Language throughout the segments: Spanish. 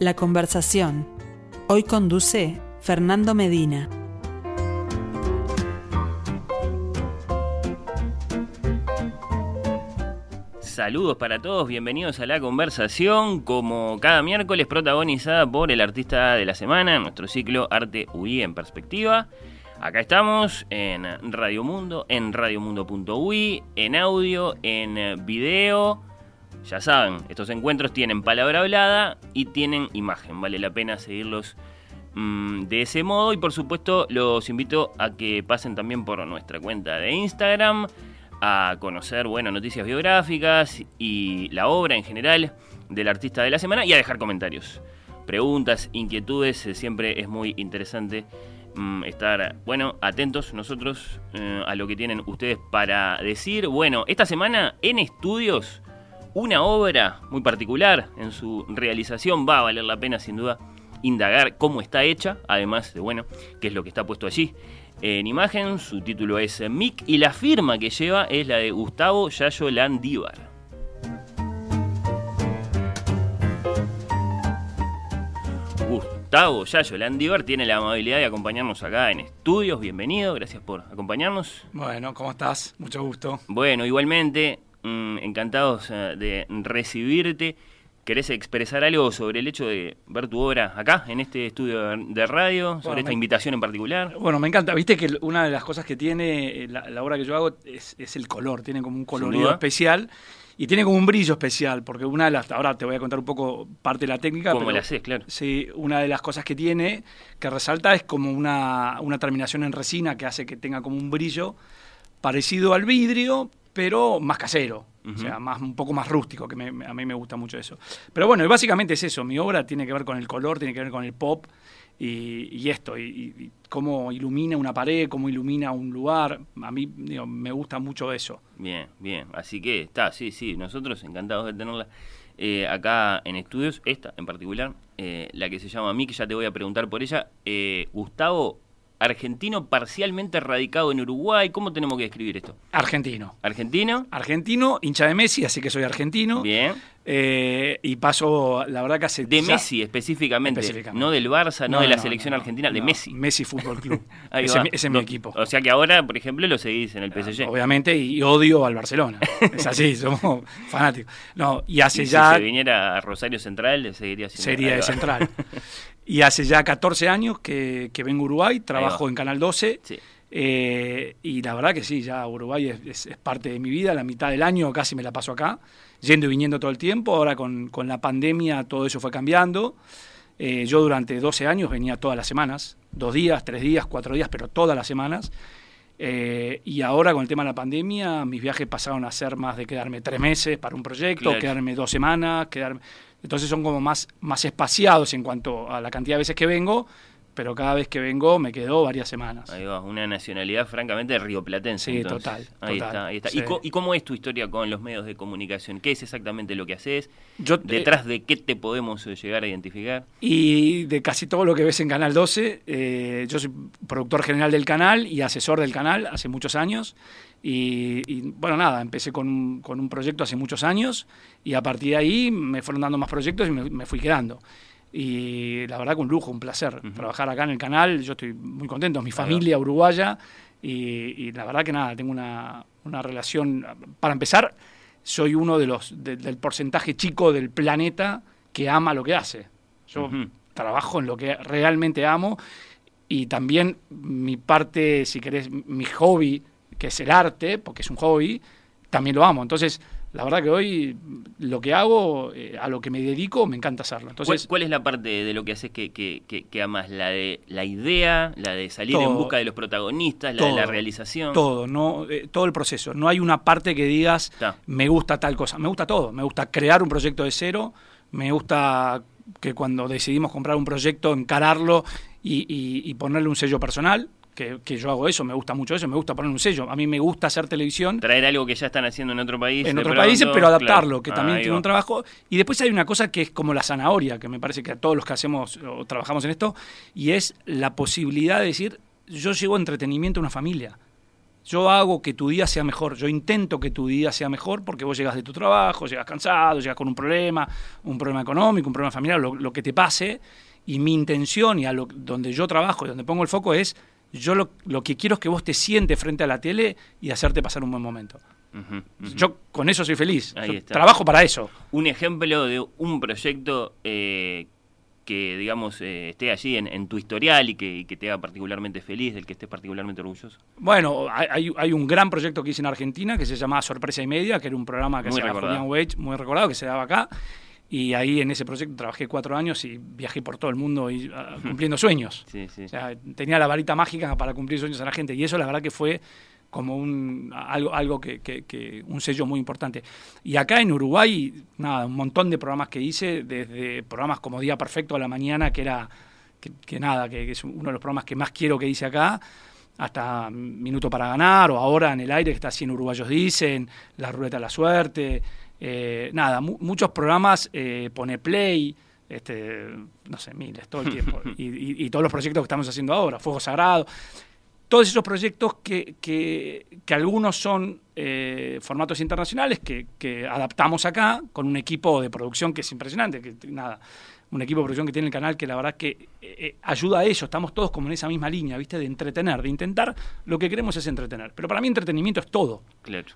La conversación. Hoy conduce Fernando Medina. Saludos para todos, bienvenidos a la conversación, como cada miércoles protagonizada por el artista de la semana, nuestro ciclo Arte UI en perspectiva. Acá estamos en Radio Mundo, en radiomundo.ui, en audio, en video. Ya saben, estos encuentros tienen palabra hablada y tienen imagen, vale la pena seguirlos mm, de ese modo y por supuesto los invito a que pasen también por nuestra cuenta de Instagram a conocer bueno, noticias biográficas y la obra en general del artista de la semana y a dejar comentarios. Preguntas, inquietudes, eh, siempre es muy interesante mm, estar, bueno, atentos nosotros eh, a lo que tienen ustedes para decir. Bueno, esta semana en estudios, una obra muy particular en su realización, va a valer la pena sin duda indagar cómo está hecha, además de, bueno, qué es lo que está puesto allí en imagen. Su título es Mick y la firma que lleva es la de Gustavo Yayo Landívar. Gustavo Yayo Landívar tiene la amabilidad de acompañarnos acá en estudios. Bienvenido, gracias por acompañarnos. Bueno, ¿cómo estás? Mucho gusto. Bueno, igualmente, mm, encantados eh, de recibirte. ¿Querés expresar algo sobre el hecho de ver tu obra acá, en este estudio de radio, sobre esta invitación en particular? Bueno, me encanta. Viste que una de las cosas que tiene eh, la, obra que yo hago es, el color, tiene como un colorido especial. Y tiene como un brillo especial, porque una de las. Ahora te voy a contar un poco parte de la técnica. Como la haces, claro. Sí, una de las cosas que tiene, que resalta, es como una, una terminación en resina que hace que tenga como un brillo parecido al vidrio, pero más casero. O sea, más, un poco más rústico, que a mí me gusta mucho eso. Pero bueno, básicamente es eso. Mi obra tiene que ver con el color, tiene que ver con el pop y, esto, y, cómo ilumina una pared, cómo ilumina un lugar. A mí me gusta mucho eso. Bien, bien. Así que está, sí, sí. Nosotros encantados de tenerla eh, acá en estudios. Esta en particular, eh, la que se llama Mick, ya te voy a preguntar por ella. Eh, Gustavo, argentino parcialmente radicado en Uruguay. ¿Cómo tenemos que describir esto? Argentino. ¿Argentino? Argentino, hincha de Messi, así que soy argentino. Bien. Eh, y paso, la verdad que hace... De Messi específicamente, no del Barça, no, de la selección argentina, de Messi. Messi Fútbol Club. ese, es mi equipo. O sea que ahora, por ejemplo, lo seguís en el PSG. Obviamente, y odio al Barcelona. es así, somos fanáticos. No, y hace ya... Si viniera a Rosario Central, seguiría siendo... Sería de Central. y hace ya 14 años que, vengo a Uruguay, trabajo en Canal 12. Eh, y la verdad que sí, ya Uruguay es parte de mi vida, la mitad del año casi me la paso acá yendo y viniendo todo el tiempo. Ahora con, la pandemia todo eso fue cambiando. Eh, yo durante 12 años venía todas las semanas, dos días, tres días, cuatro días, pero todas las semanas. Eh, y ahora con el tema de la pandemia, mis viajes pasaron a ser más de quedarme tres meses para un proyecto, quedarme dos semanas, quedarme... Entonces son como más, más espaciados en cuanto a la cantidad de veces que vengo pero cada vez que vengo me quedo varias semanas. Ahí va, una nacionalidad francamente rioplatense. Sí, total. Ahí está, ahí está. ¿Y, cómo es tu historia con los medios de comunicación? ¿Qué es exactamente lo que haces? ¿Detrás de qué te podemos eh, llegar a identificar? Y de casi todo lo que ves en Canal 12, eh, yo soy productor general del canal y asesor del canal hace muchos años. Y, bueno, nada, empecé con, con, un proyecto hace muchos años y a partir de ahí me fueron dando más proyectos y me fui quedando. Y la verdad que un lujo, un placer trabajar acá en el canal. Yo estoy muy contento, mi familia uruguaya. Y, la verdad que nada, tengo una, una, relación. Para empezar, soy uno de los del porcentaje chico del planeta que ama lo que hace. Yo trabajo en lo que realmente amo y también mi parte, si querés, mi hobby, que es el arte, porque es un hobby, también lo amo. Entonces, la verdad que hoy lo que hago, eh, a lo que me dedico, me encanta hacerlo. Entonces, ¿Cuál, es la parte de lo que haces que, que, que, amas? ¿La de la idea, la de salir en busca de los protagonistas, la de la realización? Todo, no, eh, todo el proceso. No hay una parte que digas, me gusta tal cosa. Me gusta todo. Me gusta crear un proyecto de cero, me gusta que cuando decidimos comprar un proyecto, encararlo y, y ponerle un sello personal que, yo hago eso, me gusta mucho eso, me gusta poner un sello. A mí me gusta hacer televisión. Traer algo que ya están haciendo en otro país. En otros países, pero adaptarlo, que también tiene un trabajo. Y después hay una cosa que es como la zanahoria, que me parece que a todos los que hacemos o trabajamos en esto, y es la posibilidad de decir, yo llevo entretenimiento a una familia. yo hago que tu día sea mejor, yo intento que tu día sea mejor porque vos llegas de tu trabajo, llegas cansado, llegas con un problema, un problema económico, un problema familiar, lo, que te pase, y mi intención y a lo, donde yo trabajo y donde pongo el foco es, yo lo, lo que quiero es que vos te sientes frente a la tele y hacerte pasar un buen momento. Yo con eso soy feliz. Trabajo para eso. Un ejemplo de un proyecto eh, que, digamos, eh, esté allí en, tu historial y que, te haga particularmente feliz, del que estés particularmente orgulloso. Bueno, hay, hay, un gran proyecto que hice en Argentina que se llama Sorpresa y Media, que era un programa que hacía Julián Wage, muy recordado, que se daba acá. Y ahí en ese proyecto trabajé cuatro años y viajé por todo el mundo y, ah, cumpliendo sueños. tenía la varita mágica para cumplir sueños a la gente. Y eso la verdad que fue como un, algo, algo que, que, un sello muy importante. Y acá en Uruguay, nada, un montón de programas que hice, desde programas como Día Perfecto a la Mañana, que era, que, nada, que, es uno de los programas que más quiero que hice acá, hasta Minuto para Ganar, o ahora en el aire que está así en Uruguayos Dicen, La Ruleta de la Suerte, eh, nada, muchos programas, eh, Pone Play, este, no sé, miles, todo el tiempo. y, y, todos los proyectos que estamos haciendo ahora, Fuego Sagrado todos esos proyectos que, que, algunos son eh, formatos internacionales que, adaptamos acá con un equipo de producción que es impresionante, que nada, un equipo de producción que tiene el canal que la verdad que eh, ayuda a eso, estamos todos como en esa misma línea, ¿viste? De entretener, de intentar, lo que queremos es entretener. Pero para mí entretenimiento es todo.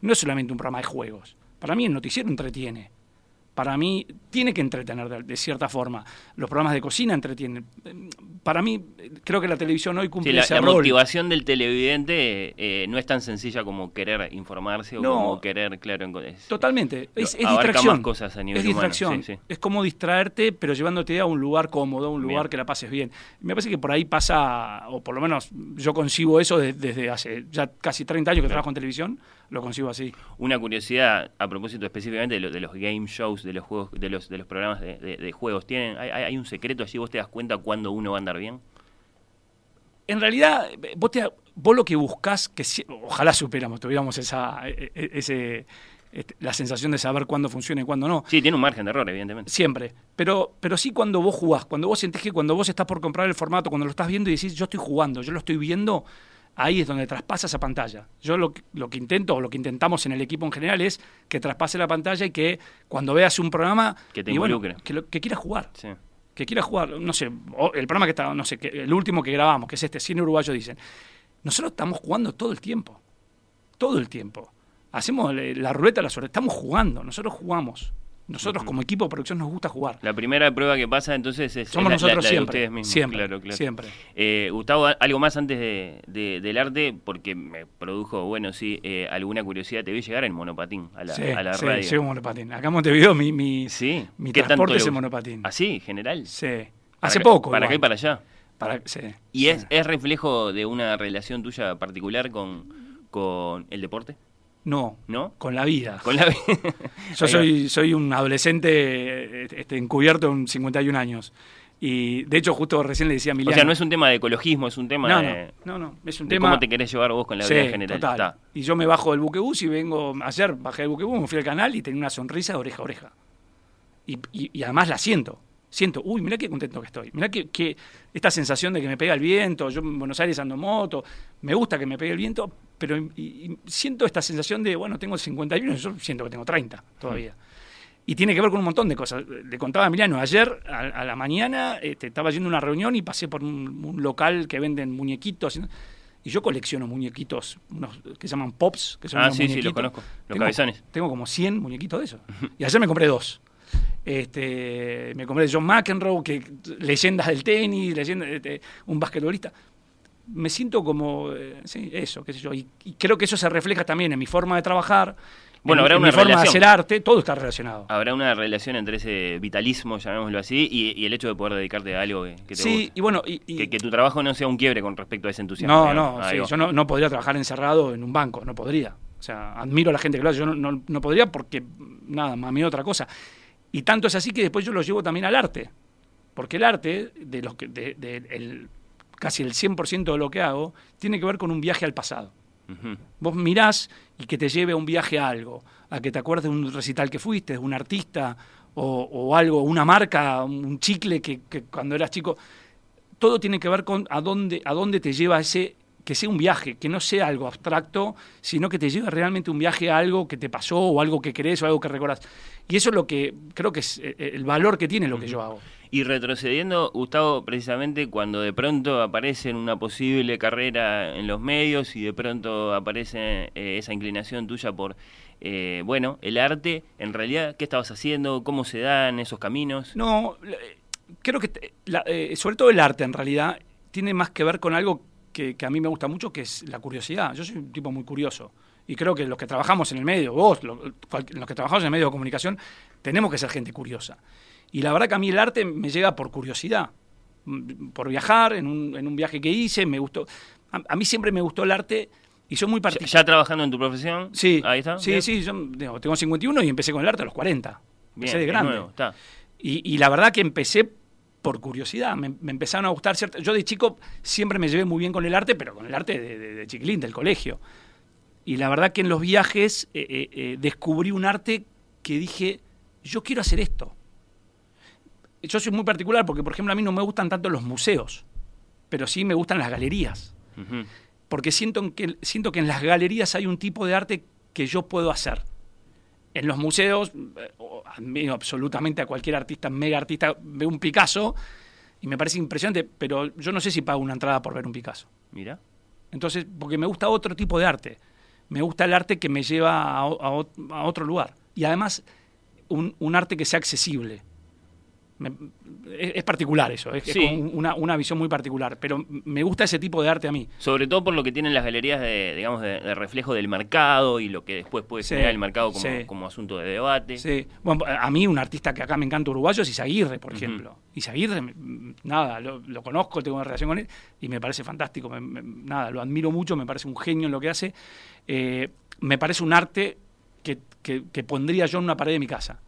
No es solamente un programa de juegos. Para mí el noticiero entretiene para mí tiene que entretener de, cierta forma. Los programas de cocina entretienen. Para mí, creo que la televisión hoy cumple sí, la, la motivación del televidente eh, no es tan sencilla como querer informarse o como querer, claro, totalmente. Es, distracción. es distracción. Es como distraerte, pero llevándote a un lugar cómodo, un lugar que la pases bien. Me parece que por ahí pasa, o por lo menos yo concibo eso desde hace ya casi 30 años que trabajo en televisión lo consigo así. Una curiosidad a propósito específicamente de, de los game shows, de los juegos, de los, de los programas de, juegos. ¿Tienen, hay, hay, un secreto allí? ¿Vos te das cuenta cuando uno va a andar bien? En realidad, vos, te, vos lo que buscas, que ojalá superamos, tuviéramos esa, e, e, ese, este, la sensación de saber cuándo funciona y cuándo no. Sí, tiene un margen de error, evidentemente. Siempre. Pero, pero sí cuando vos jugás, cuando vos sentís que cuando vos estás por comprar el formato, cuando lo estás viendo y decís, yo estoy jugando, yo lo estoy viendo, ahí es donde traspasa esa pantalla. Yo lo, lo, que intento, o lo que intentamos en el equipo en general, es que traspase la pantalla y que cuando veas un programa, que te que, que quieras jugar. Que quieras jugar, no sé, el programa que está, no sé, que, el último que grabamos, que es este, Cine Uruguayo, dicen, nosotros estamos jugando todo el tiempo, todo el tiempo. Hacemos la ruleta, la suerte, estamos jugando, nosotros jugamos. Nosotros como equipo de producción nos gusta jugar. La primera prueba que pasa entonces es, Somos nosotros siempre, de ustedes mismos. Siempre, claro, claro. siempre. Eh, Gustavo, algo más antes de, del arte, porque me produjo, bueno, sí, eh, alguna curiosidad. Te vi llegar en monopatín a la, a la sí, radio. Sí, monopatín. Acá en Montevideo mi, mi, sí. mi transporte es en monopatín. ¿Así, general? Sí. Hace poco. ¿Para acá y para allá? Para, sí, ¿Y Es, es reflejo de una relación tuya particular con, con el deporte? No, ¿No? con la vida. Con la vida. Yo soy, soy un adolescente este, encubierto en 51 años. Y de hecho, justo recién le decía a Miliano. O sea, no es un tema de ecologismo, es un tema no, de. No, no, es un de tema. ¿Cómo te querés llevar vos con la vida general? Total. Y yo me bajo del buquebús y vengo. Ayer bajé del buquebús, me fui al canal y tenía una sonrisa de oreja a oreja. Y, y, además la siento. Siento, uy, mira qué contento que estoy. Mira que, que, esta sensación de que me pega el viento. Yo en Buenos Aires ando moto. Me gusta que me pegue el viento, pero y, siento esta sensación de, bueno, tengo 51, yo siento que tengo 30 todavía. Y tiene que ver con un montón de cosas. Le contaba a Emiliano, ayer a, la mañana este, estaba yendo a una reunión y pasé por un, local que venden muñequitos. Y yo colecciono muñequitos, unos que se llaman pops, que son ah, sí, sí, los conozco, los tengo. Tengo como 100 muñequitos de esos. y ayer me compré dos. Este, me compré John McEnroe, que leyendas del tenis, leyendas, este, un basquetbolista me siento como, eh, sí, eso, qué sé yo. Y, creo que eso se refleja también en mi forma de trabajar, bueno, habrá una mi forma de hacer arte, todo está relacionado. Habrá una relación entre ese vitalismo, llamémoslo así, y, el hecho de poder dedicarte a algo que, te sí, y bueno, y, que, tu trabajo no sea un quiebre con respecto a ese entusiasmo. No, no, sí, yo no, no, podría trabajar encerrado en un banco, no podría. O sea, admiro a la gente que lo hace, yo no, no, podría porque, nada, más mí otra cosa. Y tanto es así que después yo lo llevo también al arte. Porque el arte, de los que, de, el casi el 100% de lo que hago, tiene que ver con un viaje al pasado. Vos mirás y que te lleve a un viaje a algo, a que te acuerdes de un recital que fuiste, de un artista o, algo, una marca, un chicle que, cuando eras chico. Todo tiene que ver con a dónde, a dónde te lleva ese que sea un viaje, que no sea algo abstracto, sino que te lleve realmente un viaje a algo que te pasó o algo que crees o algo que recordás. Y eso es lo que creo que es eh, el valor que tiene lo que yo hago. Y retrocediendo, Gustavo, precisamente cuando de pronto aparece una posible carrera en los medios y de pronto aparece eh, esa inclinación tuya por, eh, bueno, el arte, en realidad, ¿qué estabas haciendo? ¿Cómo se dan esos caminos? No, creo que sobre todo el arte en realidad tiene más que ver con algo que, a mí me gusta mucho, que es la curiosidad. Yo soy un tipo muy curioso. Y creo que los que trabajamos en el medio, vos, los, que trabajamos en el medio de comunicación, tenemos que ser gente curiosa. Y la verdad que a mí el arte me llega por curiosidad. Por viajar, en un, en un viaje que hice, me gustó. A, mí siempre me gustó el arte y soy muy particular. ¿Ya trabajando en tu profesión? Sí. Ahí está. Sí, sí, yo tengo 51 y empecé con el arte a los 40. empecé de grande. Y, y la verdad que empecé por curiosidad. Me, empezaron a gustar ciertas... Yo de chico siempre me llevé muy bien con el arte, pero con el arte de, chiquilín, del colegio. Y la verdad que en los viajes eh, eh, eh, descubrí un arte que dije, yo quiero hacer esto. Yo soy muy particular porque, por ejemplo, a mí no me gustan tanto los museos, pero sí me gustan las galerías. Porque siento que, siento que en las galerías hay un tipo de arte que yo puedo hacer en los museos, eh, admiro absolutamente a cualquier artista, mega artista, veo un Picasso y me parece impresionante, pero yo no sé si pago una entrada por ver un Picasso. Mira. Entonces, porque me gusta otro tipo de arte. Me gusta el arte que me lleva a, otro lugar. Y además, un arte que sea accesible es, particular eso, es, una, visión muy particular, pero me gusta ese tipo de arte a mí. Sobre todo por lo que tienen las galerías de, digamos, de, reflejo del mercado y lo que después puede ser el mercado como, asunto de debate. Sí, bueno, a mí un artista que acá me encanta uruguayo es Isaguirre, por ejemplo. Isaguirre, nada, lo, conozco, tengo una relación con él y me parece fantástico, nada, lo admiro mucho, me parece un genio en lo que hace. Eh, me parece un arte que, que pondría yo en una pared de mi casa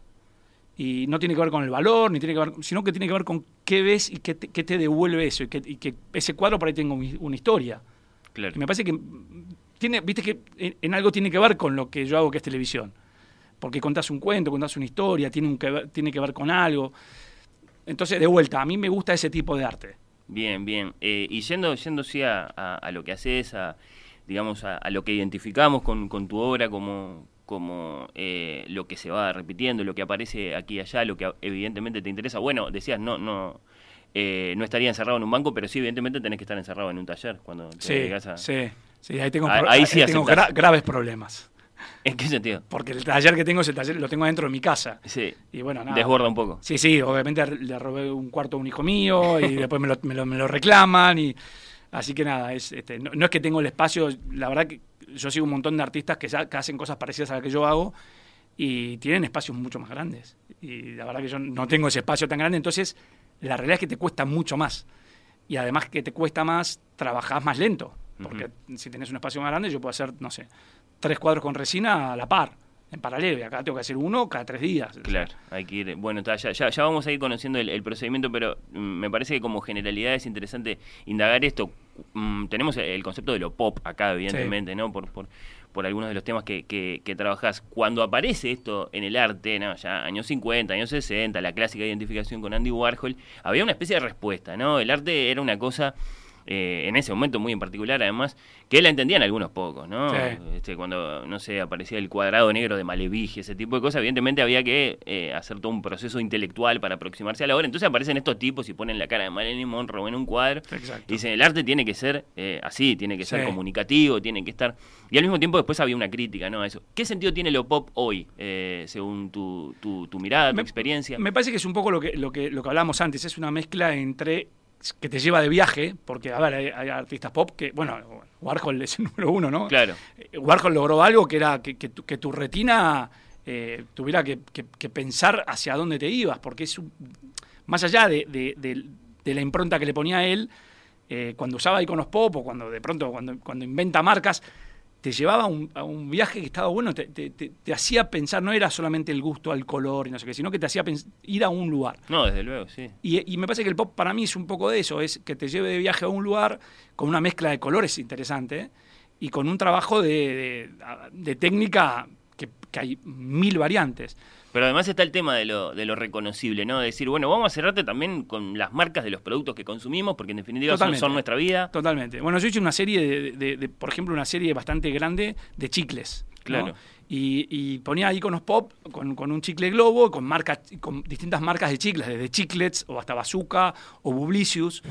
y no tiene que ver con el valor, ni tiene que ver, sino que tiene que ver con qué ves y qué te, qué te devuelve eso, y que, ese cuadro por ahí tenga una historia. Claro. Y me parece que tiene, viste que en, algo tiene que ver con lo que yo hago que es televisión. Porque contás un cuento, contás una historia, tiene, un que ver, tiene que ver con algo. Entonces, de vuelta, a mí me gusta ese tipo de arte. Bien, bien. Eh, y yendo, yendo sí a, a, lo que haces, a, digamos, a, lo que identificamos con, con tu obra como, como eh, lo que se va repitiendo, lo que aparece aquí y allá, lo que evidentemente te interesa. Bueno, decías, no, no, eh, no estaría encerrado en un banco, pero sí, evidentemente tenés que estar encerrado en un taller cuando te sí, a... Sí, sí, ahí tengo, ahí, sí tengo graves problemas. ¿En qué sentido? Porque el taller que tengo es el taller, lo tengo dentro de mi casa. Sí. Y bueno, nada. Desborda un poco. Sí, sí, obviamente le robé un cuarto a un hijo mío y después me lo, me lo, me lo reclaman y así que nada, es, este, no, no, es que tengo el espacio, la verdad que yo sigo un montón de artistas que, hacen cosas parecidas a las que yo hago y tienen espacios mucho más grandes. Y la verdad que yo no tengo ese espacio tan grande, entonces la realidad es que te cuesta mucho más. Y además que te cuesta más, trabajás más lento. Porque si tenés un espacio más grande, yo puedo hacer, no sé, tres cuadros con resina a la par en paralelo y acá tengo que hacer uno cada tres días. Claro, hay que ir. Bueno, ya, ya, vamos a ir conociendo el, procedimiento, pero mm, me parece que como generalidad es interesante indagar esto. Mm, tenemos el concepto de lo pop acá, evidentemente, ¿no? Por, por, por algunos de los temas que, que, que trabajás. Cuando aparece esto en el arte, ¿no? ya años 50, años 60, la clásica identificación con Andy Warhol, había una especie de respuesta, ¿no? El arte era una cosa eh, en ese momento muy en particular, además, que la entendían algunos pocos, ¿no? Este, cuando, no sé, aparecía el cuadrado negro de Malevich, ese tipo de cosas, evidentemente había que eh, hacer todo un proceso intelectual para aproximarse a la obra. Entonces aparecen estos tipos y ponen la cara de Marilyn Monroe en un cuadro. Y dicen, el arte tiene que ser eh, así, tiene que ser comunicativo, tiene que estar... Y al mismo tiempo después había una crítica, ¿no? A eso. ¿Qué sentido tiene lo pop hoy, según tu, tu, mirada, tu experiencia? Me parece que es un poco lo que, lo que, lo que hablamos antes, es una mezcla entre que te lleva de viaje, porque, a ver, hay, artistas pop que, bueno, Warhol es el número uno, ¿no? Claro. Eh, Warhol logró algo que era que, que, tu, retina eh, tuviera que, pensar hacia dónde te ibas, porque es más allá de, la impronta que le ponía él, eh, cuando usaba iconos pop o cuando de pronto, cuando, cuando inventa marcas, te llevaba a un, viaje que estaba bueno, te, hacía pensar, no era solamente el gusto al color y no sé qué, sino que te hacía ir a un lugar. No, desde luego, sí. Y, me parece que el pop para mí es un poco de eso, es que te lleve de viaje a un lugar con una mezcla de colores interesante y con un trabajo de, técnica que, que hay mil variantes. Pero además está el tema de lo, de lo reconocible, ¿no? De decir, bueno, vamos a cerrarte también con las marcas de los productos que consumimos, porque en definitiva son, nuestra vida. Totalmente. Bueno, yo hice una serie, de, de- de- por ejemplo, una serie bastante grande de chicles. ¿no? Claro. Y, y ponía iconos pop con, con un chicle globo, con marcas, con distintas marcas de chicles, desde chiclets o hasta bazooka o Publicius.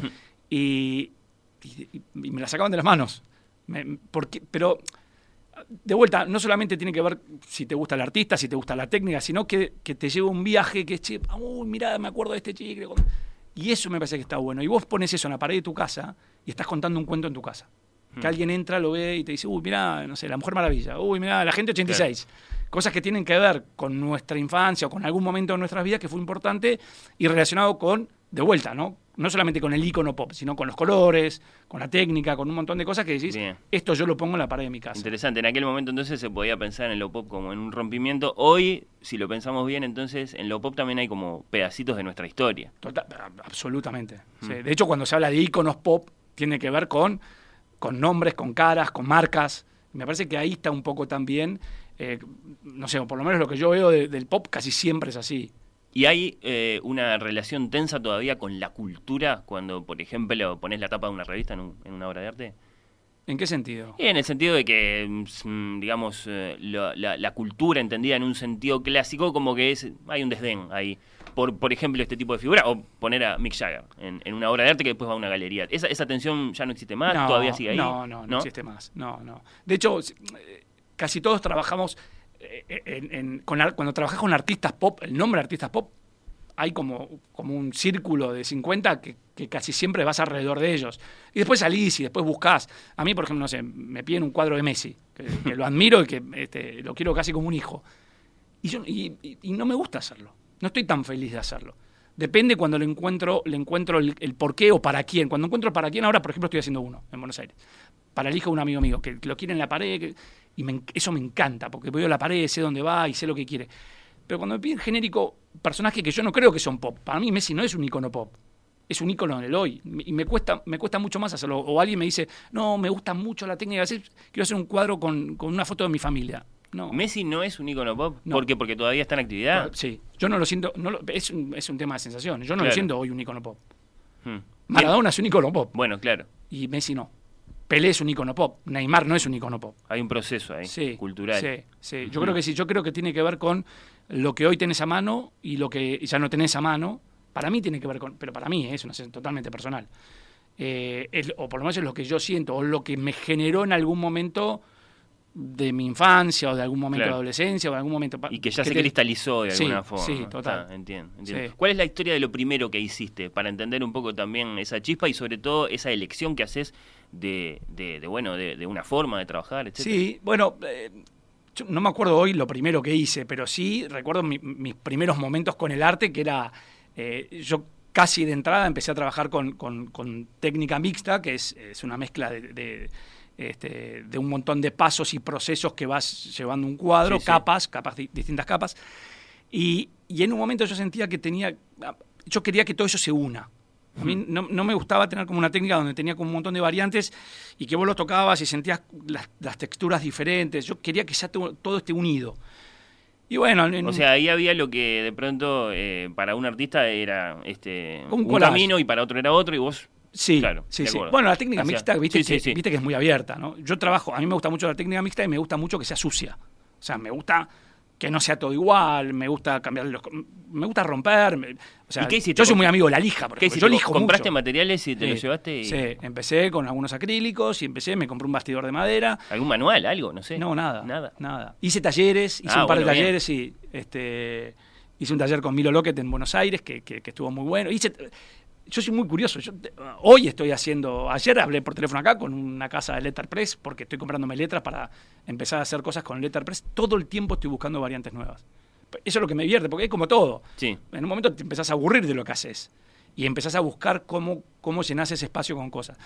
y, y- y me la sacaban de las manos. Me- porque, pero de vuelta, no solamente tiene que ver si te gusta el artista, si te gusta la técnica, sino que, que te lleva un viaje que es, che, uy, mirá, me acuerdo de este chicle. Y eso me parece que está bueno. Y vos pones eso en la pared de tu casa y estás contando un cuento en tu casa. Que alguien entra, lo ve y te dice, uy, mirá, no sé, la Mujer Maravilla, uy, mirá, la gente 86. Cosas que tienen que ver con nuestra infancia o con algún momento de nuestras vidas que fue importante y relacionado con, de vuelta, ¿no? No solamente con el icono pop, sino con los colores, con la técnica, con un montón de cosas que decís, Bien. esto yo lo pongo en la pared de mi casa. Interesante, en aquel momento entonces se podía pensar en lo pop como en un rompimiento. Hoy, si lo pensamos bien, entonces en lo pop también hay como pedacitos de nuestra historia. Total- absolutamente. Mm. Sí. De hecho, cuando se habla de iconos pop, tiene que ver con, con nombres, con caras, con marcas. Me parece que ahí está un poco también, eh, no sé, por lo menos lo que yo veo de- del pop casi siempre es así. Y hay eh, una relación tensa todavía con la cultura cuando, por ejemplo, pones la tapa de una revista en, un- en una obra de arte. ¿En qué sentido? En el sentido de que, mm, digamos, eh, la, la cultura entendida en un sentido clásico, como que es hay un desdén ahí. Por, por ejemplo, este tipo de figura, o poner a Mick Jagger en, en una obra de arte que después va a una galería. ¿Esa, esa tensión ya no existe más? No, ¿Todavía sigue ahí? No, no, no, existe más. No, no. De hecho, eh, casi todos trabajamos con ar- cuando trabajas con artistas pop, el nombre de artistas pop, hay como, como un círculo de 50 que, casi siempre vas alrededor de ellos. Y después salís y después buscás. A mí, por ejemplo, no sé, me piden un cuadro de Messi, que, lo admiro y que este, lo quiero casi como un hijo. Y, no me gusta hacerlo. No estoy tan feliz de hacerlo. Depende cuando le encuentro, le encuentro el, el por qué o para quién. Cuando encuentro para quién, ahora, por ejemplo, estoy haciendo uno en Buenos Aires. Para el hijo de un amigo mío, que lo quiere en la pared. que- y me en- eso me encanta, porque veo la pared, sé dónde va y sé lo que quiere. Pero cuando me piden genérico, personajes que yo no creo que son pop. Para mí Messi no es un icono pop. Es un icono del hoy. Y me cuesta, me cuesta mucho más hacerlo. O alguien me dice, no, me gusta mucho la técnica quiero hacer un cuadro con, con una foto de mi familia. No. ¿Messi no es un ícono pop? No. ¿Por qué? Porque todavía está en actividad. Sí, yo no lo siento, no lo- es, un, es un tema de sensaciones. Yo no Claro. lo siento hoy un icono pop. Hmm. Maradona es un icono pop Bueno, claro. y Messi no. Pelé es un icono pop, Neymar no es un icono pop. Hay un proceso ahí, Sí, cultural. Sí, sí. Yo creo que sí, yo creo que tiene que ver con lo que hoy tenés a mano y lo que ya no tenés a mano. Para mí tiene que ver con, pero para mí eh, es una sensación totalmente personal. Eh, es- o por lo menos es lo que yo siento, o lo que me generó en algún momento de mi infancia, o de algún momento Claro. de adolescencia, o de algún momento... Y que ya se te- cristalizó de Sí, alguna forma. sí, total. Está, entiendo, entiendo. Sí. ¿Cuál es la historia de lo primero que hiciste para entender un poco también esa chispa y sobre todo esa elección que haces de, de, de, bueno, de, de una forma de trabajar, etcétera? Sí, bueno, eh, yo no me acuerdo hoy lo primero que hice, pero sí recuerdo mi- mis primeros momentos con el arte, que era, eh, yo casi de entrada empecé a trabajar con, con- con técnica mixta, que es, es una mezcla de, de, este, de un montón de pasos y procesos que vas llevando un cuadro, Sí, sí. capas, capas, di- distintas capas. Y, y en un momento yo sentía que tenía, yo quería que todo eso se una. A mí no, no me gustaba tener como una técnica donde tenía como un montón de variantes y que vos lo tocabas y sentías las, las texturas diferentes. Yo quería que sea todo, todo esté unido. Y bueno, en- O sea, ahí había lo que de pronto eh, para un artista era este Un camino y para otro era otro y vos... Sí, Claro, sí, sí. Bueno, la técnica O sea, mixta, viste, sí, que, sí. viste que es muy abierta, ¿no? Yo trabajo, a mí me gusta mucho la técnica mixta y me gusta mucho que sea sucia. O sea, me gusta que no sea todo igual, me gusta cambiar los... Me gusta romper. me- o sea, ¿Y? Yo soy muy amigo de la lija, por ¿Qué ejemplo. hiciste? Yo lijo ¿Compraste mucho. materiales y te Sí, los llevaste? y- Sí, empecé con algunos acrílicos y empecé, me compré un bastidor de madera. ¿Algún manual, algo? No sé. No, nada. Nada. Nada. Hice talleres, hice Ah, un par bueno, de bien. talleres y este, hice un taller con Milo Lockett en Buenos Aires que, que- que estuvo muy bueno. Hice, yo soy muy curioso. Yo, hoy estoy haciendo. Ayer hablé por teléfono acá con una casa de Letterpress porque estoy comprándome letras para empezar a hacer cosas con Letterpress. Todo el tiempo estoy buscando variantes nuevas. Eso es lo que me divierte, porque es como todo. Sí. En un momento te empezás a aburrir de lo que haces y empezás a buscar cómo, cómo llenás ese espacio con cosas.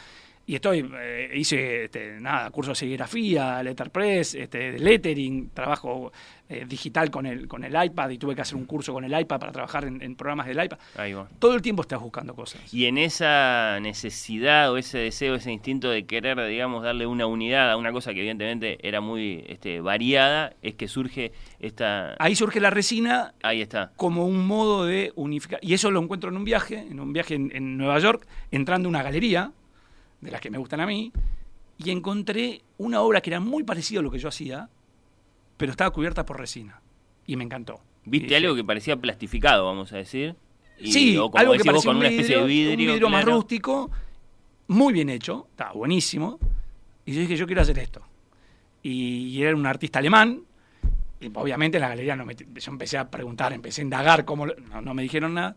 Y estoy, eh, hice este, nada, curso de serigrafía, letterpress, este, lettering, trabajo eh, digital con el, con el iPad y tuve que hacer un curso con el iPad para trabajar en, programas del iPad. Ahí va. Todo el tiempo estás buscando cosas. Y en esa necesidad o ese deseo, ese instinto de querer, digamos, darle una unidad a una cosa que evidentemente era muy este, variada, es que surge esta... Ahí surge la resina. Ahí está. Como un modo de unificar. Y eso lo encuentro en un viaje, en un viaje en, en Nueva York, entrando a una galería de las que me gustan a mí, y encontré una obra que era muy parecida a lo que yo hacía, pero estaba cubierta por resina. Y me encantó. ¿Viste algo que parecía plastificado, vamos a decir? sí, algo que parecía con una especie de vidrio. Un vidrio más rústico, muy bien hecho, estaba buenísimo. Y yo dije, yo quiero hacer esto. Y, era un artista alemán. Y obviamente en la galería no me, yo empecé a preguntar, empecé a indagar, cómo, no, no me dijeron nada.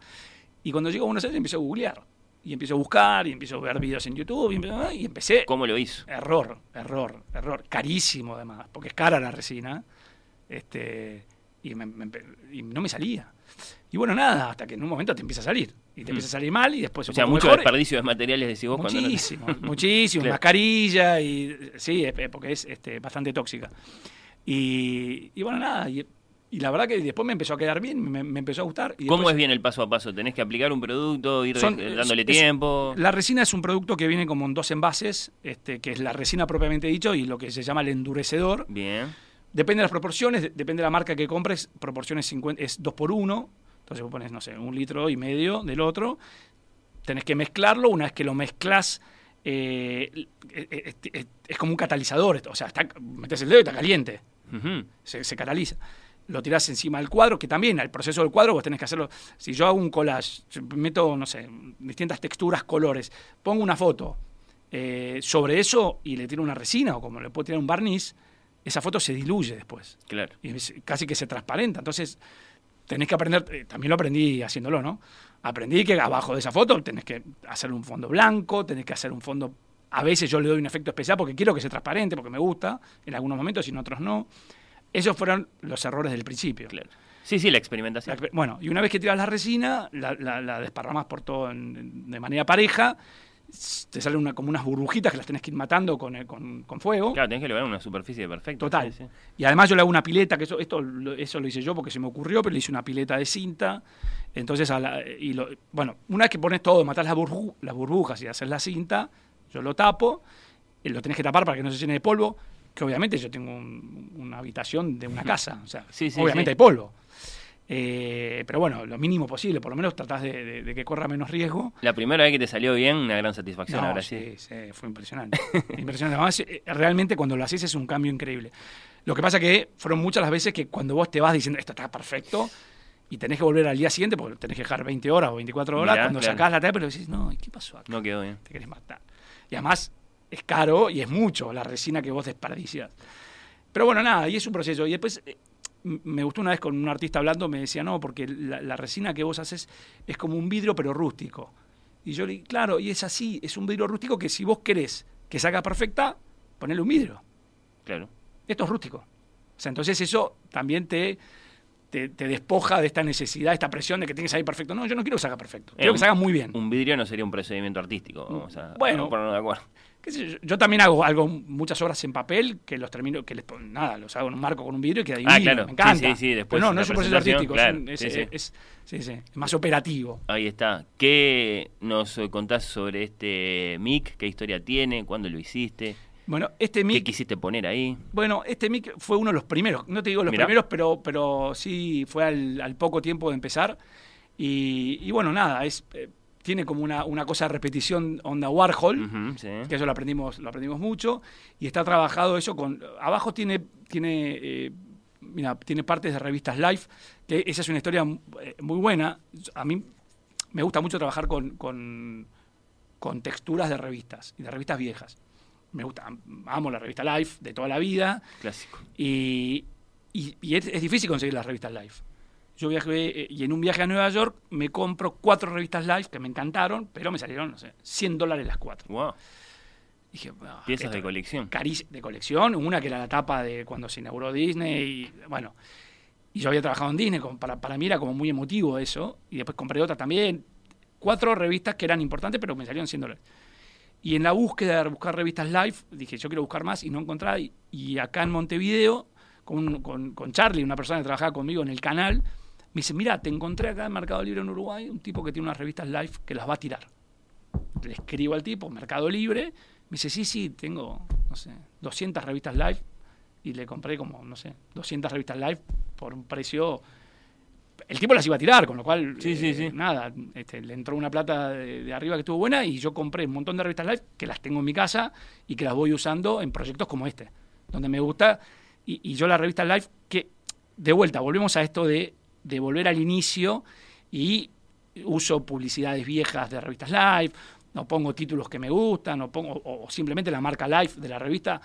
Y cuando llegó a Buenos Aires empecé a googlear y empiezo a buscar y empiezo a ver videos en YouTube y, empecé. ¿Cómo lo hizo? Error, error, error. Carísimo además, porque es cara la resina. Este, y, no me salía. Y bueno, nada, hasta que en un momento te empieza a salir. Y te mm. empieza a salir mal y después... O sea, mucho desperdicio de materiales, decís vos. Muchísimo, muchísimo. Mascarilla y... Sí, porque es este, bastante tóxica. Y, y bueno, nada, y y la verdad que después me empezó a quedar bien, me, empezó a gustar. ¿Cómo es bien el paso a paso? ¿Tenés que aplicar un producto, ir dándole tiempo? La resina es un producto que viene como en dos envases, este, que es la resina propiamente dicho y lo que se llama el endurecedor. Bien. Depende de las proporciones, depende de la marca que compres, proporciones 50, es 2 por 1 entonces vos pones, no sé, un litro y medio del otro, tenés que mezclarlo, una vez que lo mezclas, eh, es, como un catalizador, o sea, está, metes el dedo y está caliente, se, se cataliza lo tirás encima del cuadro, que también al proceso del cuadro vos tenés que hacerlo. Si yo hago un collage, meto, no sé, distintas texturas, colores, pongo una foto eh, sobre eso y le tiro una resina o como le puedo tirar un barniz, esa foto se diluye después. Claro. Y casi que se transparenta. Entonces, tenés que aprender, eh, también lo aprendí haciéndolo, ¿no? Aprendí que abajo de esa foto tenés que hacer un fondo blanco, tenés que hacer un fondo. A veces yo le doy un efecto especial porque quiero que sea transparente, porque me gusta, en algunos momentos y en otros no. Esos fueron los errores del principio. Sí, sí, la experimentación. bueno, y una vez que tiras la resina, la, la, desparramas por todo de manera pareja, te salen una, como unas burbujitas que las tenés que ir matando con, eh, con, fuego. Claro, tenés que lograr una superficie perfecta. Total. Y además yo le hago una pileta, que eso, esto, eso lo hice yo porque se me ocurrió, pero le hice una pileta de cinta. Entonces, y lo, bueno, una vez que pones todo, matás las, las burbujas y haces la cinta, yo lo tapo, eh, lo tenés que tapar para que no se llene de polvo que obviamente yo tengo una habitación de una casa, o sea, obviamente hay polvo. Eh, pero bueno, lo mínimo posible, por lo menos tratás de, que corra menos riesgo. La primera vez que te salió bien, una gran satisfacción ahora sí. Sí, fue impresionante. impresionante. Además, eh, realmente cuando lo haces es un cambio increíble. Lo que pasa que fueron muchas las veces que cuando vos te vas diciendo, esto está perfecto, y tenés que volver al día siguiente, porque tenés que dejar 20 horas o 24 horas, cuando sacás la tapa, pero decís, no, ¿qué pasó acá? No quedó bien. Te querés matar. Y además, es caro y es mucho la resina que vos desperdicias. Pero bueno, nada, y es un proceso. Y después eh, me gustó una vez con un artista hablando, me decía, no, porque la, resina que vos haces es como un vidrio pero rústico. Y yo le dije, claro, y es así, es un vidrio rústico que si vos querés que salga perfecta, ponele un vidrio. Claro. Esto es rústico. O sea, entonces eso también te, te, despoja de esta necesidad, esta presión de que tiene que salir perfecto. No, yo no quiero que salga perfecto. Quiero que salga muy bien. Un vidrio no sería un procedimiento artístico. Vamos a, bueno, ponernos de acuerdo yo, también hago algo, muchas obras en papel que los termino, que les nada, los hago en un marco con un vidrio y queda divino, ah, claro. me encanta. Sí, sí, después no, no es un proceso artístico, es, es, más operativo. Ahí está. ¿Qué nos contás sobre este mic? ¿Qué historia tiene? ¿Cuándo lo hiciste? Bueno, este mic. ¿Qué quisiste poner ahí? Bueno, este mic fue uno de los primeros. No te digo los primeros, pero, pero sí fue al, poco tiempo de empezar. Y, y bueno, nada, es eh, tiene como una, una, cosa de repetición onda Warhol, que eso lo aprendimos, lo aprendimos mucho, y está trabajado eso con. Abajo tiene, tiene, eh, mira, tiene partes de revistas live, que esa es una historia eh, muy buena. A mí me gusta mucho trabajar con, con, con texturas de revistas, y de revistas viejas. Me gusta, amo la revista Live de toda la vida. Clásico. Y, y, es, es, difícil conseguir las revistas Live. Yo viajé, eh, y en un viaje a Nueva York me compro cuatro revistas live que me encantaron, pero me salieron, no sé, 100 dólares las cuatro. Wow. Dije, Piezas de colección. de colección, una que era la tapa de cuando se inauguró Disney, y bueno, y yo había trabajado en Disney, para, para mí era como muy emotivo eso, y después compré otra también, cuatro revistas que eran importantes, pero me salieron 100 dólares. Y en la búsqueda de buscar revistas live, dije, yo quiero buscar más y no encontraba. Y, y acá en Montevideo, con, con, con Charlie, una persona que trabajaba conmigo en el canal, me dice, mira, te encontré acá en Mercado Libre en Uruguay un tipo que tiene unas revistas live que las va a tirar. Le escribo al tipo, Mercado Libre, me dice, sí, sí, tengo, no sé, 200 revistas live y le compré como, no sé, 200 revistas live por un precio... El tipo las iba a tirar, con lo cual, Sí, sí, eh, sí. nada, este, le entró una plata de, de arriba que estuvo buena y yo compré un montón de revistas live que las tengo en mi casa y que las voy usando en proyectos como este, donde me gusta. Y, y yo la revista live, que de vuelta, volvemos a esto de, de volver al inicio y uso publicidades viejas de revistas live, no pongo títulos que me gustan, no pongo, o, simplemente la marca live de la revista.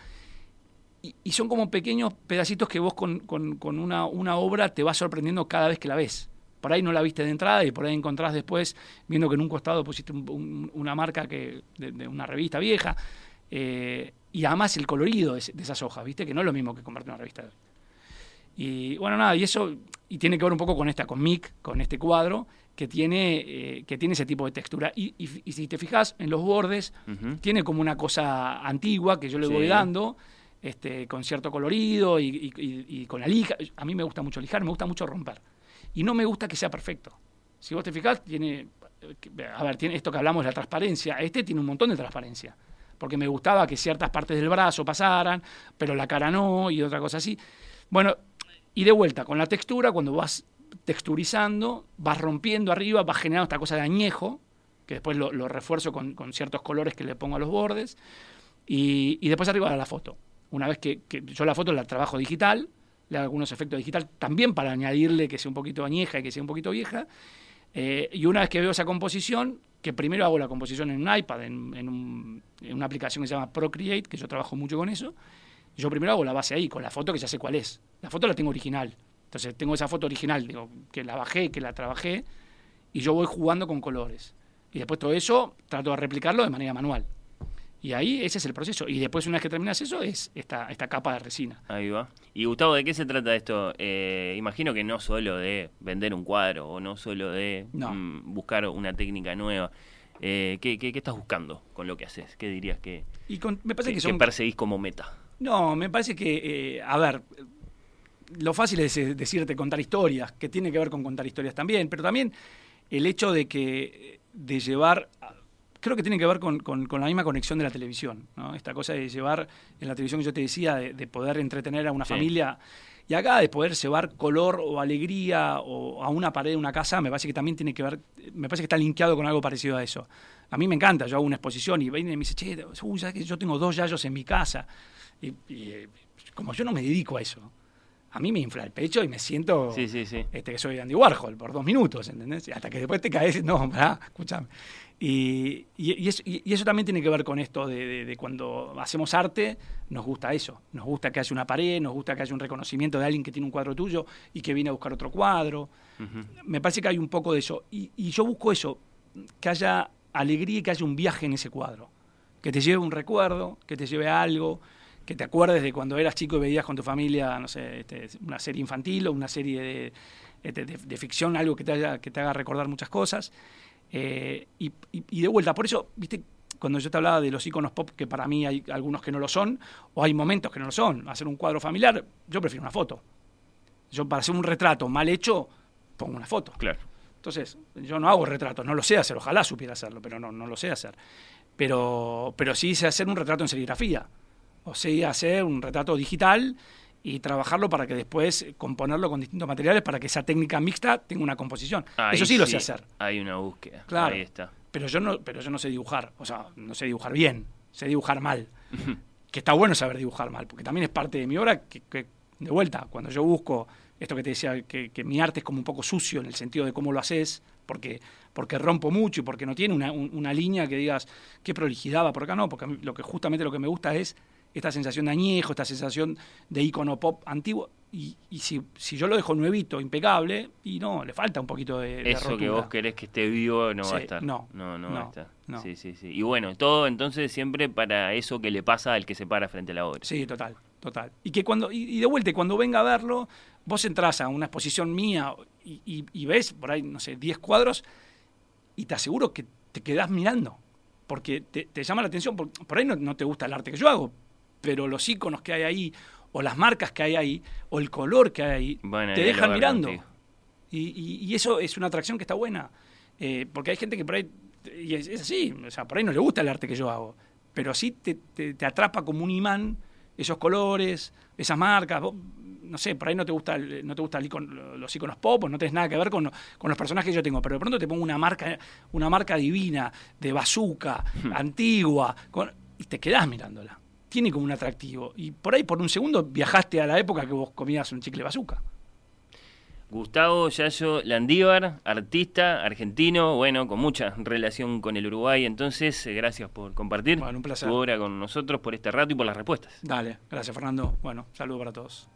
Y, son como pequeños pedacitos que vos con, con- con una, una obra te vas sorprendiendo cada vez que la ves. Por ahí no la viste de entrada y por ahí encontrás después, viendo que en un costado pusiste un- un- una marca que, de, una revista vieja. eh, y además el colorido de, de esas hojas, ¿viste? Que no es lo mismo que comprarte una revista. Y bueno, nada, y eso y tiene que ver un poco con esta, con Mick, con este cuadro, que tiene, eh, que tiene ese tipo de textura. Y, y- y si te fijas en los bordes, tiene como una cosa antigua que yo le Sí. voy dando, este, con cierto colorido y, y- y- y con la lija. A mí me gusta mucho lijar, me gusta mucho romper. Y no me gusta que sea perfecto. Si vos te fijas, tiene, a ver, tiene esto que hablamos de la transparencia. Este tiene un montón de transparencia. Porque me gustaba que ciertas partes del brazo pasaran, pero la cara no, y otra cosa así. Bueno, y de vuelta, con la textura, cuando vas texturizando, vas rompiendo arriba, vas generando esta cosa de añejo, que después lo, refuerzo con, con ciertos colores que le pongo a los bordes, y, y después arriba la foto. Una vez que, yo la foto la trabajo digital, le hago algunos efectos digital también para añadirle que sea un poquito añeja y que sea un poquito vieja. Eh, y una vez que veo esa composición, que primero hago la composición en un iPad, en, en una aplicación que se llama Procreate, que yo trabajo mucho con eso, yo primero hago la base ahí, con la foto que ya sé cuál es. La foto la tengo original. Entonces tengo esa foto original, digo, que la bajé, que la trabajé, y yo voy jugando con colores. Y después todo eso trato de replicarlo de manera manual. Y ahí ese es el proceso. Y después, una vez que terminas eso, es esta, esta capa de resina. Ahí va. Y Gustavo, ¿de qué se trata esto? Eh, imagino que no solo de vender un cuadro o no solo de No. mm, buscar una técnica nueva. Eh, ¿qué, qué, qué estás buscando con lo que haces? ¿Qué dirías que, Y con- me parece que, que que son perseguís como meta? No, me parece que, eh, a ver, lo fácil es eh, decirte contar historias, que tiene que ver con contar historias también, pero también el hecho de que, de llevar, creo que tiene que ver con, con- con la misma conexión de la televisión, ¿no? Esta cosa de llevar, en la televisión que yo te decía, de, de poder entretener a una Sí. familia, y acá de poder llevar color o alegría o a una pared de una casa, me parece que también tiene que ver, me parece que está linkeado con algo parecido a eso. A mí me encanta, yo hago una exposición y viene y me dice, che, uy, ¿sabes que yo tengo dos yayos en mi casa? Y, y, eh, como yo no me dedico a eso, a mí me infla el pecho y me siento Sí, sí, sí. este, que soy Andy Warhol por dos minutos, ¿entendés? Hasta que después te caes, no, pará, escúchame. Y, y- eso, y- eso también tiene que ver con esto de, de- de cuando hacemos arte, nos gusta eso. Nos gusta que haya una pared, nos gusta que haya un reconocimiento de alguien que tiene un cuadro tuyo y que viene a buscar otro cuadro. Ujú. Me parece que hay un poco de eso. Y, y yo busco eso, que haya alegría y que haya un viaje en ese cuadro. Que te lleve un recuerdo, que te lleve a algo, que te acuerdes de cuando eras chico y veías con tu familia, no sé, este, una serie infantil o una serie de, este, de- de ficción, algo que te, haya, que te haga recordar muchas cosas. Eh, y, y- y de vuelta, por eso, viste, cuando yo te hablaba de los iconos pop, que para mí hay algunos que no lo son, o hay momentos que no lo son, hacer un cuadro familiar, yo prefiero una foto. Yo para hacer un retrato mal hecho, pongo una foto. Claro. Entonces, yo no hago retratos, no lo sé hacer, ojalá supiera hacerlo, pero no, no lo sé hacer. Pero, pero sí sé hacer un retrato en serigrafía, o sé hacer un retrato digital y trabajarlo para que después componerlo con distintos materiales para que esa técnica mixta tenga una composición. Ahí Eso sí, lo sé hacer. Hay una búsqueda. Claro. Ahí está. Pero yo no, pero yo no sé dibujar, o sea, no sé dibujar bien, sé dibujar mal. que está bueno saber dibujar mal, porque también es parte de mi obra que, que, de vuelta, cuando yo busco esto que te decía, que, que mi arte es como un poco sucio en el sentido de cómo lo haces, porque, porque rompo mucho y porque no tiene una, un- una línea que digas, qué prolijidad va por acá, no, porque a mí lo que justamente lo que me gusta es esta sensación de añejo, esta sensación de icono pop antiguo, y, y si, si yo lo dejo nuevito, impecable, y no, le falta un poquito de, de Eso que vos querés que esté vivo no va a estar. no, no, no va a estar. no. Sí, sí, sí. Y bueno, todo entonces siempre para eso que le pasa al que se para frente a la obra. Sí, total, total. Y que cuando, y, y de vuelta, cuando venga a verlo, vos entras a una exposición mía y, y- y ves por ahí, no sé, 10 cuadros y te aseguro que te quedás mirando. porque te, llama la atención, por, por ahí no, no, te gusta el arte que yo hago, pero los iconos que hay ahí, o las marcas que hay ahí, o el color que hay ahí, te dejan mirando. Y, y, eso es una atracción que está buena. Eh, porque hay gente que por ahí, y es, así, o sea, por ahí no le gusta el arte que yo hago, pero sí te, te, atrapa como un imán esos colores, esas marcas. no sé, por ahí no te gusta no te gusta los iconos pop, no tienes nada que ver con, con, los personajes que yo tengo, pero de pronto te pongo una marca, una marca divina, de bazooka, hmm. antigua, y te quedás mirándola. Tiene como un atractivo. Y por ahí, por un segundo, viajaste a la época que vos comías un chicle bazooka. Gustavo Yayo Landívar, artista argentino, bueno, con mucha relación con el Uruguay. Entonces, eh, gracias por compartir bueno, un placer. tu obra con nosotros, por este rato y por las respuestas. Dale, gracias Fernando. Bueno, saludo para todos.